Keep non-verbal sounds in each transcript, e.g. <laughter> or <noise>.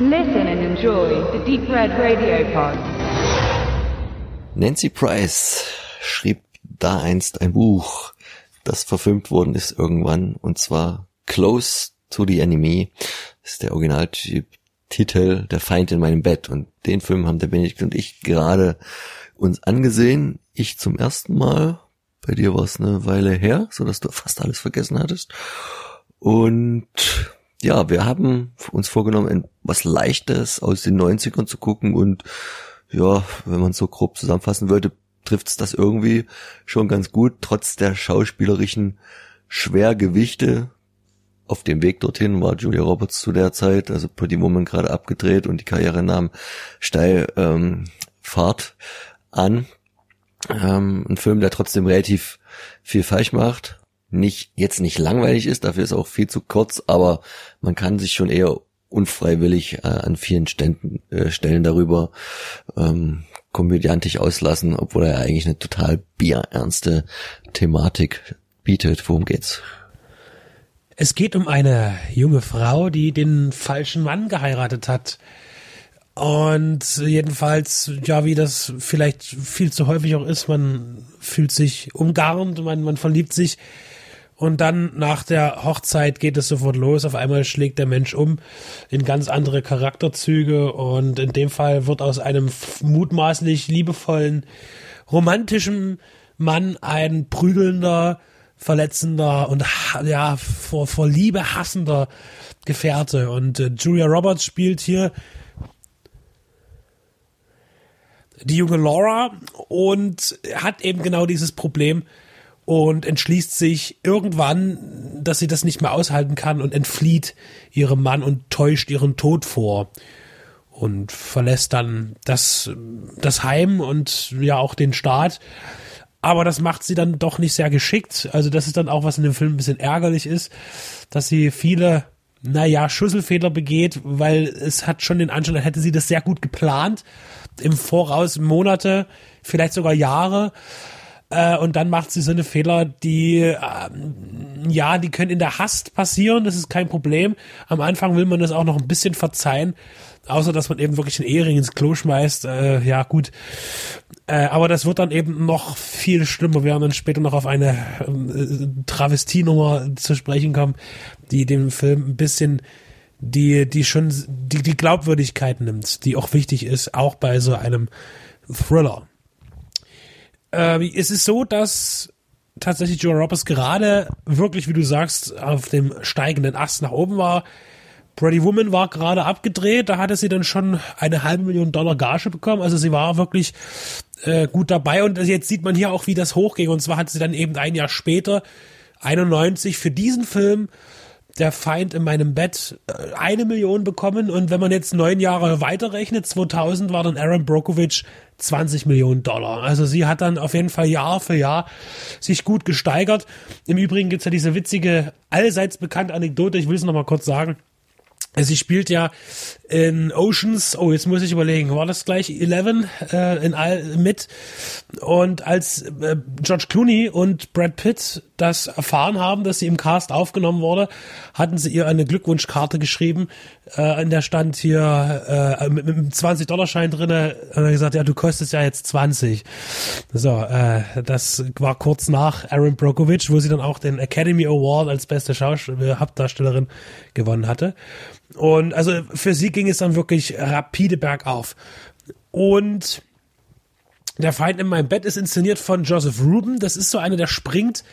Listen and enjoy the Deep Red Radio Pod. Nancy Price schrieb da einst ein Buch, das verfilmt worden ist irgendwann, und zwar Close to the Enemy. Ist der Originaltitel Der Feind in meinem Bett. Und den Film haben der Benedikt und ich gerade uns angesehen. Ich zum ersten Mal. Bei dir war es eine Weile her, so dass du fast alles vergessen hattest. Und ja, wir haben uns vorgenommen, was Leichtes aus den 90ern zu gucken und ja, wenn man so grob zusammenfassen wollte, trifft's das irgendwie schon ganz gut, trotz der schauspielerischen Schwergewichte. Auf dem Weg dorthin war Julia Roberts zu der Zeit, also Pretty Woman gerade abgedreht und die Karriere nahm steil ähm, Fahrt an. Ähm, ein Film, der trotzdem relativ viel falsch macht, nicht jetzt nicht langweilig ist, dafür ist auch viel zu kurz, aber man kann sich schon eher unfreiwillig äh, an vielen Ständen, äh, Stellen darüber ähm, komödiantisch auslassen, obwohl er eigentlich eine total bierernste Thematik bietet. Worum geht's? Es geht um eine junge Frau, die den falschen Mann geheiratet hat. Und jedenfalls, ja, wie das vielleicht viel zu häufig auch ist, man fühlt sich umgarnt, man, man verliebt sich und dann nach der Hochzeit geht es sofort los. Auf einmal schlägt der Mensch um in ganz andere Charakterzüge. Und in dem Fall wird aus einem mutmaßlich liebevollen, romantischen Mann ein prügelnder, verletzender und ja, vor, vor Liebe hassender Gefährte. Und äh, Julia Roberts spielt hier die junge Laura und hat eben genau dieses Problem, und entschließt sich irgendwann, dass sie das nicht mehr aushalten kann und entflieht ihrem Mann und täuscht ihren Tod vor und verlässt dann das, das Heim und ja auch den Staat. Aber das macht sie dann doch nicht sehr geschickt. Also das ist dann auch, was in dem Film ein bisschen ärgerlich ist, dass sie viele, naja, Schüsselfehler begeht, weil es hat schon den Anschein, als hätte sie das sehr gut geplant. Im Voraus Monate, vielleicht sogar Jahre äh, und dann macht sie so eine Fehler, die, äh, ja, die können in der Hast passieren, das ist kein Problem. Am Anfang will man das auch noch ein bisschen verzeihen, außer dass man eben wirklich einen Ehering ins Klo schmeißt, äh, ja gut. Äh, aber das wird dann eben noch viel schlimmer. Wir werden dann später noch auf eine äh, Travestienummer zu sprechen kommen, die dem Film ein bisschen die, die schon die, die Glaubwürdigkeit nimmt, die auch wichtig ist, auch bei so einem Thriller. Äh, es ist so, dass tatsächlich Joe Roberts gerade wirklich, wie du sagst, auf dem steigenden Ast nach oben war. Pretty Woman war gerade abgedreht, da hatte sie dann schon eine halbe Million Dollar Gage bekommen. Also sie war wirklich äh, gut dabei und jetzt sieht man hier auch, wie das hochging. Und zwar hat sie dann eben ein Jahr später, 91, für diesen Film der Feind in meinem Bett äh, eine Million bekommen und wenn man jetzt neun Jahre weiterrechnet, 2000 war dann Aaron Brokovich 20 Millionen Dollar. Also sie hat dann auf jeden Fall Jahr für Jahr sich gut gesteigert. Im Übrigen gibt's ja diese witzige, allseits bekannte Anekdote, ich will es nochmal kurz sagen. Sie spielt ja in Oceans, oh, jetzt muss ich überlegen, war das gleich 11 äh, in all, mit? Und als äh, George Clooney und Brad Pitt das erfahren haben, dass sie im Cast aufgenommen wurde, hatten sie ihr eine Glückwunschkarte geschrieben, äh, in der stand hier äh, mit, mit einem 20-Dollar-Schein drinne und er gesagt, ja, du kostest ja jetzt 20. So, äh, das war kurz nach Aaron Brockovich, wo sie dann auch den Academy Award als beste Schauspielerin, Hauptdarstellerin gewonnen hatte. Und also für sie ging es dann wirklich rapide bergauf. Und der Feind in meinem Bett ist inszeniert von Joseph Ruben. Das ist so einer, der springt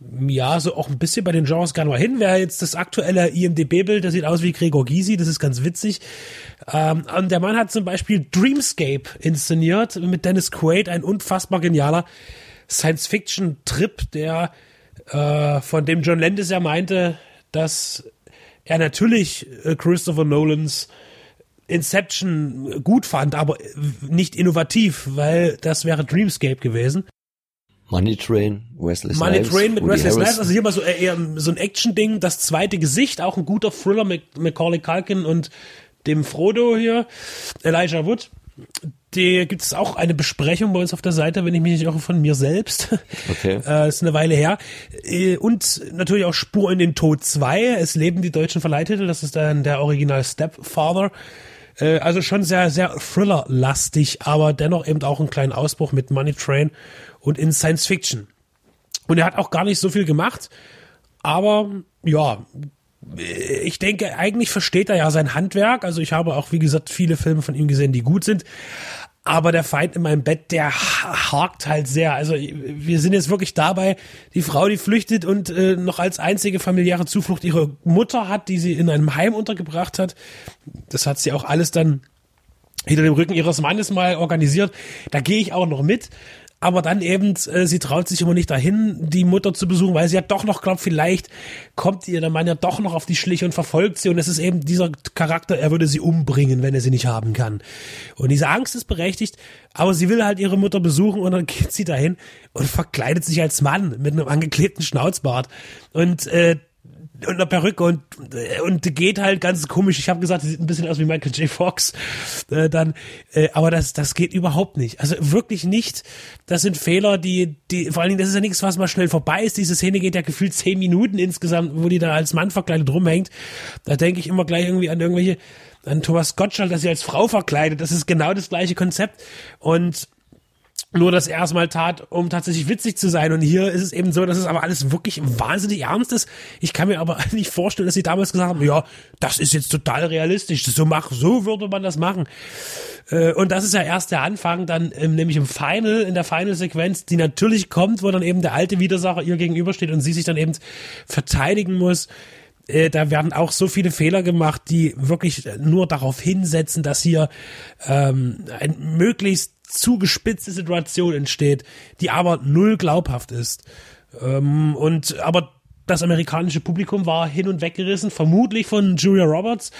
ja, so auch ein bisschen bei den Genres gar nur hin. Wer jetzt das aktuelle IMDB-Bild, das sieht aus wie Gregor Gysi, das ist ganz witzig. Ähm, und der Mann hat zum Beispiel Dreamscape inszeniert mit Dennis Quaid, ein unfassbar genialer Science-Fiction-Trip, der äh, von dem John Landis ja meinte, dass er natürlich äh, Christopher Nolans Inception gut fand, aber nicht innovativ, weil das wäre Dreamscape gewesen. Money Train, Wesley Snipes. Money Train mit Wesley Snipes, also hier mal so eher so ein Action-Ding, das zweite Gesicht, auch ein guter Thriller mit Macaulay Culkin und dem Frodo hier, Elijah Wood. die gibt es auch eine Besprechung bei uns auf der Seite, wenn ich mich nicht irre, von mir selbst. Okay. <laughs> äh, ist eine Weile her. Äh, Und natürlich auch Spur in den Tod 2. Es leben die deutschen Verleihtitel. Das ist dann der Original Stepfather. Äh, Also schon sehr, sehr Thriller-lastig, aber dennoch eben auch einen kleinen Ausbruch mit Money Train und in Science Fiction. Und er hat auch gar nicht so viel gemacht, aber ja, ich denke, eigentlich versteht er ja sein Handwerk. Also ich habe auch, wie gesagt, viele Filme von ihm gesehen, die gut sind. Aber der Feind in meinem Bett, der ha- hakt halt sehr. Also wir sind jetzt wirklich dabei, die Frau, die flüchtet und äh, noch als einzige familiäre Zuflucht ihre Mutter hat, die sie in einem Heim untergebracht hat. Das hat sie auch alles dann hinter dem Rücken ihres Mannes mal organisiert. Da gehe ich auch noch mit. Aber dann eben, äh, sie traut sich immer nicht dahin, die Mutter zu besuchen, weil sie ja doch noch glaubt, vielleicht kommt ihr der Mann ja doch noch auf die Schliche und verfolgt sie. Und es ist eben dieser Charakter, er würde sie umbringen, wenn er sie nicht haben kann. Und diese Angst ist berechtigt, aber sie will halt ihre Mutter besuchen und dann <laughs> geht sie dahin und verkleidet sich als Mann mit einem angeklebten Schnauzbart. Und äh, und einer Perücke und und geht halt ganz komisch. Ich habe gesagt, sie sieht ein bisschen aus wie Michael J. Fox. Äh, dann, äh, aber das das geht überhaupt nicht. Also wirklich nicht. Das sind Fehler, die die vor allen Dingen das ist ja nichts, was mal schnell vorbei ist. Diese Szene geht ja gefühlt zehn Minuten insgesamt, wo die da als Mann verkleidet rumhängt. Da denke ich immer gleich irgendwie an irgendwelche an Thomas Gottschalk, dass sie als Frau verkleidet. Das ist genau das gleiche Konzept und nur das erstmal tat, um tatsächlich witzig zu sein. Und hier ist es eben so, dass es aber alles wirklich wahnsinnig ernst ist. Ich kann mir aber <laughs> nicht vorstellen, dass sie damals gesagt haben, ja, das ist jetzt total realistisch. So mach, so würde man das machen. Äh, Und das ist ja erst der Anfang, dann ähm, nämlich im Final, in der Final-Sequenz, die natürlich kommt, wo dann eben der alte Widersacher ihr gegenübersteht und sie sich dann eben verteidigen muss. Äh, Da werden auch so viele Fehler gemacht, die wirklich nur darauf hinsetzen, dass hier ähm, ein möglichst zugespitzte Situation entsteht, die aber null glaubhaft ist. Ähm, und aber das amerikanische Publikum war hin und weggerissen, vermutlich von Julia Roberts,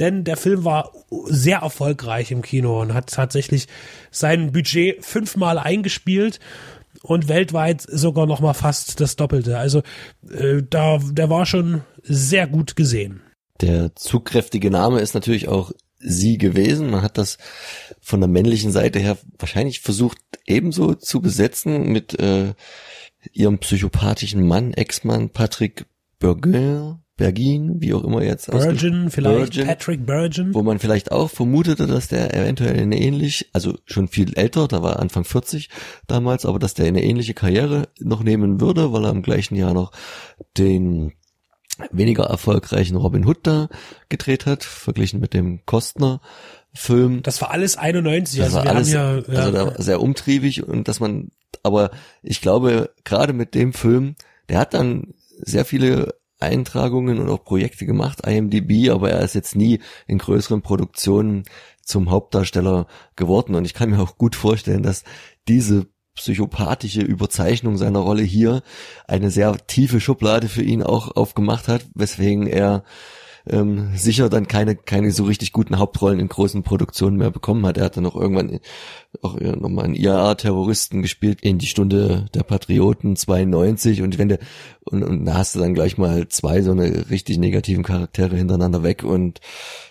denn der Film war sehr erfolgreich im Kino und hat tatsächlich sein Budget fünfmal eingespielt und weltweit sogar noch mal fast das Doppelte. Also äh, da, der war schon sehr gut gesehen. Der zugkräftige Name ist natürlich auch sie gewesen. Man hat das von der männlichen Seite her wahrscheinlich versucht ebenso zu besetzen mit äh, ihrem psychopathischen Mann, Ex-Mann Patrick Bergin, Bergin, wie auch immer jetzt. Virgin, vielleicht Virgin, Patrick Virgin. Wo man vielleicht auch vermutete, dass der eventuell eine ähnlich, also schon viel älter, da war Anfang 40 damals, aber dass der eine ähnliche Karriere noch nehmen würde, weil er im gleichen Jahr noch den weniger erfolgreichen Robin Hood da gedreht hat, verglichen mit dem Kostner Film. Das war alles 91, Das also war wir alles haben ja, ja, also da sehr umtriebig und dass man, aber ich glaube, gerade mit dem Film, der hat dann sehr viele Eintragungen und auch Projekte gemacht, IMDb, aber er ist jetzt nie in größeren Produktionen zum Hauptdarsteller geworden. Und ich kann mir auch gut vorstellen, dass diese psychopathische Überzeichnung seiner Rolle hier eine sehr tiefe Schublade für ihn auch aufgemacht hat, weswegen er ähm, sicher dann keine keine so richtig guten Hauptrollen in großen Produktionen mehr bekommen hat. Er hat dann noch irgendwann auch nochmal einen IAA-Terroristen gespielt in die Stunde der Patrioten 92 und wenn der und, und da hast du dann gleich mal zwei so eine richtig negativen Charaktere hintereinander weg und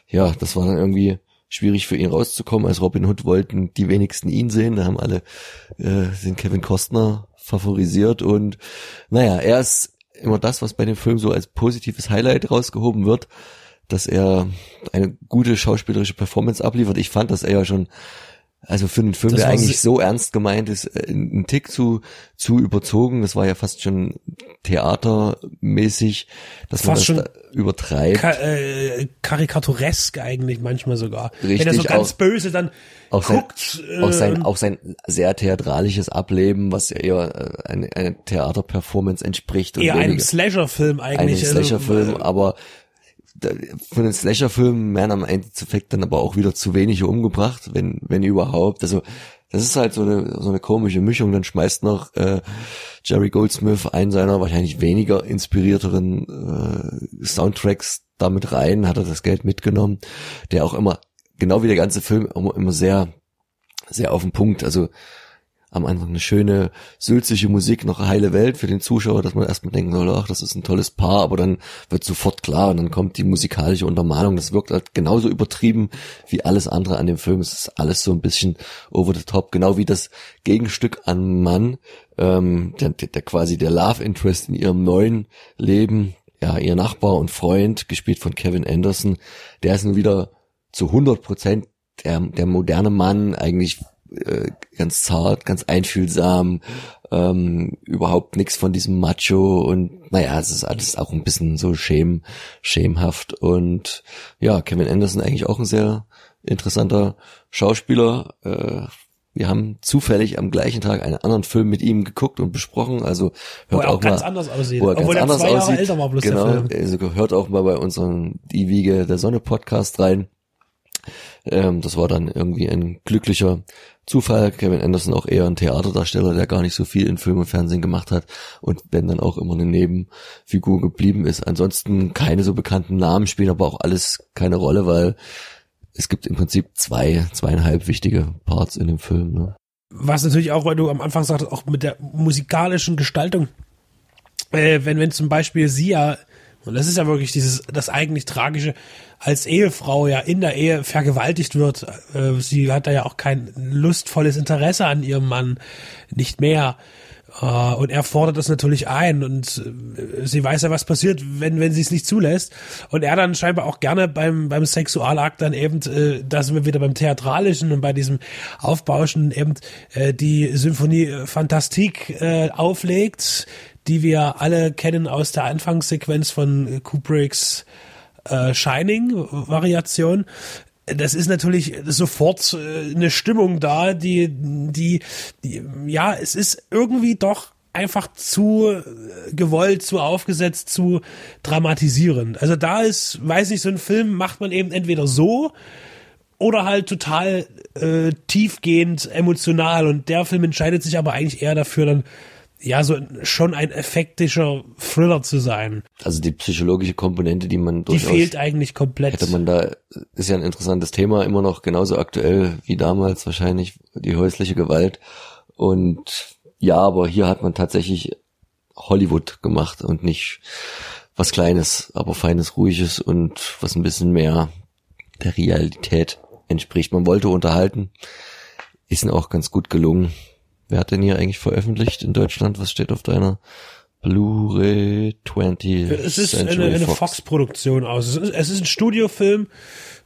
ja, das war dann irgendwie schwierig für ihn rauszukommen. Als Robin Hood wollten die wenigsten ihn sehen, da haben alle äh, den Kevin Costner favorisiert und naja, er ist immer das, was bei dem Film so als positives Highlight rausgehoben wird, dass er eine gute schauspielerische Performance abliefert. Ich fand, dass er ja schon, also für einen Film, Das der eigentlich so ernst gemeint ist, äh, ein Tick zu, zu überzogen. Das war ja fast schon theatermäßig, dass man Fast das schon da übertreibt. Ka äh, karikaturesk eigentlich manchmal sogar. Wenn er Richtig, so ganz auch- böse dann auch sein, guckt. äh, auch sein, auch sein sehr theatralisches Ableben, was ja eher äh, eine, eine Theaterperformance entspricht. und eher einem weniger- Slasher-Film eigentlich. also, Slasher-Film, äh, aber da- für einen Slasher-Film werden am Endeffekt dann aber auch wieder zu wenige umgebracht, wenn, wenn überhaupt. Also das ist halt so eine, so eine komische Mischung. Dann schmeißt noch äh, Jerry Goldsmith einen seiner wahrscheinlich weniger inspirierteren äh, Soundtracks damit rein, hat er das Geld mitgenommen, der auch immer, genau wie der ganze Film, immer, immer sehr, sehr auf den Punkt, also am Anfang eine schöne, sülzige Musik, noch heile Welt für den Zuschauer, dass man erstmal denken soll, ach, das ist ein tolles Paar, aber dann wird sofort klar und dann kommt die musikalische Untermalung. Das wirkt halt genauso übertrieben wie alles andere an dem Film. Es ist alles so ein bisschen over the top, genau wie das Gegenstück an Mann, ähm, der, der quasi der Love Interest in ihrem neuen Leben, ja, ihr Nachbar und Freund, gespielt von Kevin Anderson, der ist nun wieder zu 100 Prozent der, der moderne Mann, eigentlich äh, ganz zart, ganz einfühlsam, ähm, überhaupt nichts von diesem Macho und naja, es ist alles auch ein bisschen so schäm, schämhaft und ja, Kevin Anderson eigentlich auch ein sehr interessanter Schauspieler. Äh, wir haben zufällig am gleichen Tag einen anderen Film mit ihm geguckt und besprochen. Also hört auch, auch ganz mal, anders aussieht. wo er Obwohl ganz er anders zwei Jahre aussieht. älter war, bloß genau, der Film. also hört auch mal bei unserem Die Wiege der Sonne Podcast rein. Ähm, das war dann irgendwie ein glücklicher Zufall. Kevin Anderson auch eher ein Theaterdarsteller, der gar nicht so viel in Film und Fernsehen gemacht hat und wenn dann auch immer eine Nebenfigur geblieben ist. Ansonsten keine so bekannten Namen spielen aber auch alles keine Rolle, weil es gibt im Prinzip zwei, zweieinhalb wichtige Parts in dem Film. Ne? Was natürlich auch, weil du am Anfang sagtest, auch mit der musikalischen Gestaltung. Äh, wenn, wenn zum Beispiel sie ja, und das ist ja wirklich dieses, das eigentlich Tragische, als Ehefrau ja in der Ehe vergewaltigt wird. Äh, sie hat da ja auch kein lustvolles Interesse an ihrem Mann, nicht mehr. Äh, und er fordert das natürlich ein und äh, sie weiß ja, was passiert, wenn, wenn sie es nicht zulässt. Und er dann scheinbar auch gerne beim, beim Sexualakt dann eben, äh, da sind wir wieder beim Theatralischen und bei diesem Aufbauschen eben äh, die Symphonie Fantastique äh, auflegt, die wir alle kennen aus der Anfangssequenz von Kubricks äh, Shining-Variation das ist natürlich sofort äh, eine Stimmung da, die, die, die, ja, es ist irgendwie doch einfach zu äh, gewollt, zu aufgesetzt, zu dramatisierend. Also da ist, weiß nicht, so ein Film macht man eben entweder so oder halt total äh, tiefgehend emotional und der Film entscheidet sich aber eigentlich eher dafür, dann ja, so schon ein effektischer Thriller zu sein. Also die psychologische Komponente, die man Die fehlt eigentlich komplett. hätte man da, ist ja ein interessantes Thema, immer noch genauso aktuell wie damals wahrscheinlich, die häusliche Gewalt. Und ja, aber hier hat man tatsächlich Hollywood gemacht und nicht was Kleines, aber Feines, Ruhiges und was ein bisschen mehr der Realität entspricht. Man wollte unterhalten, ist auch ganz gut gelungen. Wer hat denn hier eigentlich veröffentlicht in Deutschland? Was steht auf deiner Blu-ray 20? Es ist Century eine, eine Fox. Fox-Produktion aus. Es ist, es ist ein Studiofilm,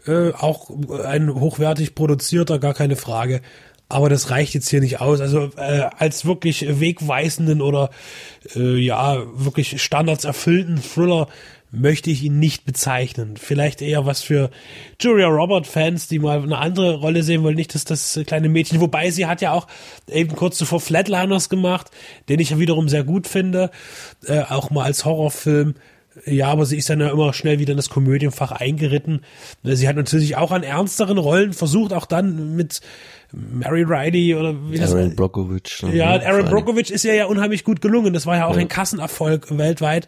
äh, auch ein hochwertig produzierter, gar keine Frage. Aber das reicht jetzt hier nicht aus. Also äh, als wirklich wegweisenden oder äh, ja wirklich Standards erfüllten Thriller möchte ich ihn nicht bezeichnen. Vielleicht eher was für Julia Robert-Fans, die mal eine andere Rolle sehen wollen, nicht dass das kleine Mädchen. Wobei sie hat ja auch eben kurz zuvor Flatliners gemacht, den ich ja wiederum sehr gut finde, äh, auch mal als Horrorfilm. Ja, aber sie ist dann ja immer schnell wieder in das Komödienfach eingeritten. Sie hat natürlich auch an ernsteren Rollen versucht, auch dann mit Mary Riley oder wie das Aaron Brockovich. ne? ja, Vor Aaron. Brockovich ist ja ja unheimlich gut gelungen. Das war ja auch Ja. ein Kassenerfolg weltweit.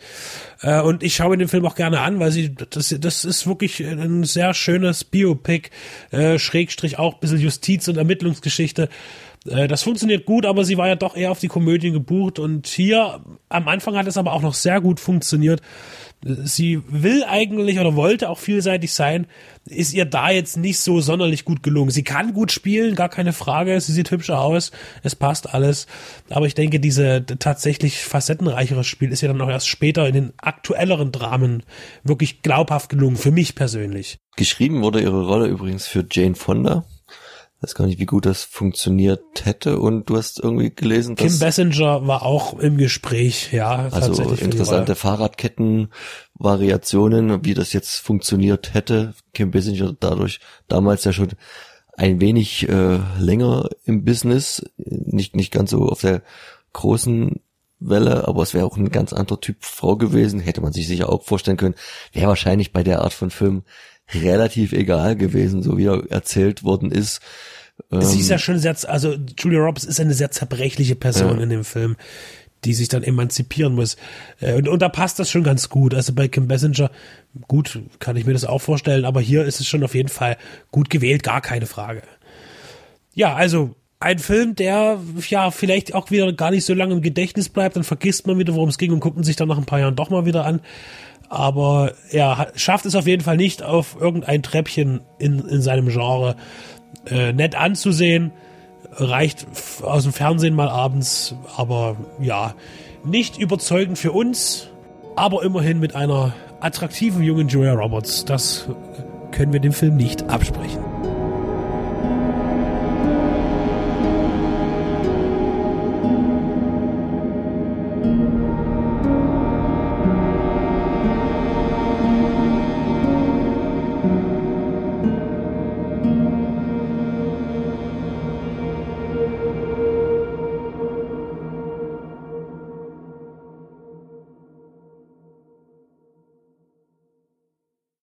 Äh, Und ich schaue mir den Film auch gerne an, weil sie, das, das ist wirklich ein sehr schönes Biopic, äh, Schrägstrich auch ein bisschen Justiz- und Ermittlungsgeschichte. Äh, Das funktioniert gut, aber sie war ja doch eher auf die Komödien gebucht und hier am Anfang hat es aber auch noch sehr gut funktioniert. Sie will eigentlich oder wollte auch vielseitig sein, ist ihr da jetzt nicht so sonderlich gut gelungen. Sie kann gut spielen, gar keine Frage, sie sieht hübscher aus, es passt alles, aber ich denke, diese tatsächlich facettenreichere Spiel ist ja dann auch erst später in den aktuelleren Dramen wirklich glaubhaft gelungen, für mich persönlich. Geschrieben wurde ihre Rolle übrigens für Jane Fonda. Weiß gar nicht, wie gut das funktioniert hätte. Und du hast irgendwie gelesen, Kim dass Basinger war auch im Gespräch, ja, also interessante. Fahrradketten-Variationen, wie das jetzt funktioniert hätte. Kim Basinger dadurch damals ja schon ein wenig äh, länger im Business, nicht nicht ganz so auf der großen Welle, aber es wäre auch ein ganz anderer Typ Frau gewesen, hätte man sich sicher auch vorstellen können. Wäre wahrscheinlich bei der Art von Film relativ egal gewesen, so wie er erzählt worden ist. Sie ist ja schon sehr, also Julia Roberts ist eine sehr zerbrechliche Person Ja. in dem Film, die sich dann emanzipieren muss. Äh, Und, und da passt das schon ganz gut. Also bei Kim Basinger, gut, kann ich mir das auch vorstellen, aber hier ist es schon auf jeden Fall gut gewählt, gar keine Frage. Ja, also ein Film, der ja vielleicht auch wieder gar nicht so lange im Gedächtnis bleibt, dann vergisst man wieder, worum es ging und guckt sich dann nach ein paar Jahren doch mal wieder an. Aber er schafft es auf jeden Fall nicht, auf irgendein Treppchen in, in seinem Genre äh, nett anzusehen. Reicht aus dem Fernsehen mal abends, aber ja, nicht überzeugend für uns, aber immerhin mit einer attraktiven jungen Julia Roberts. Das können wir dem Film nicht absprechen.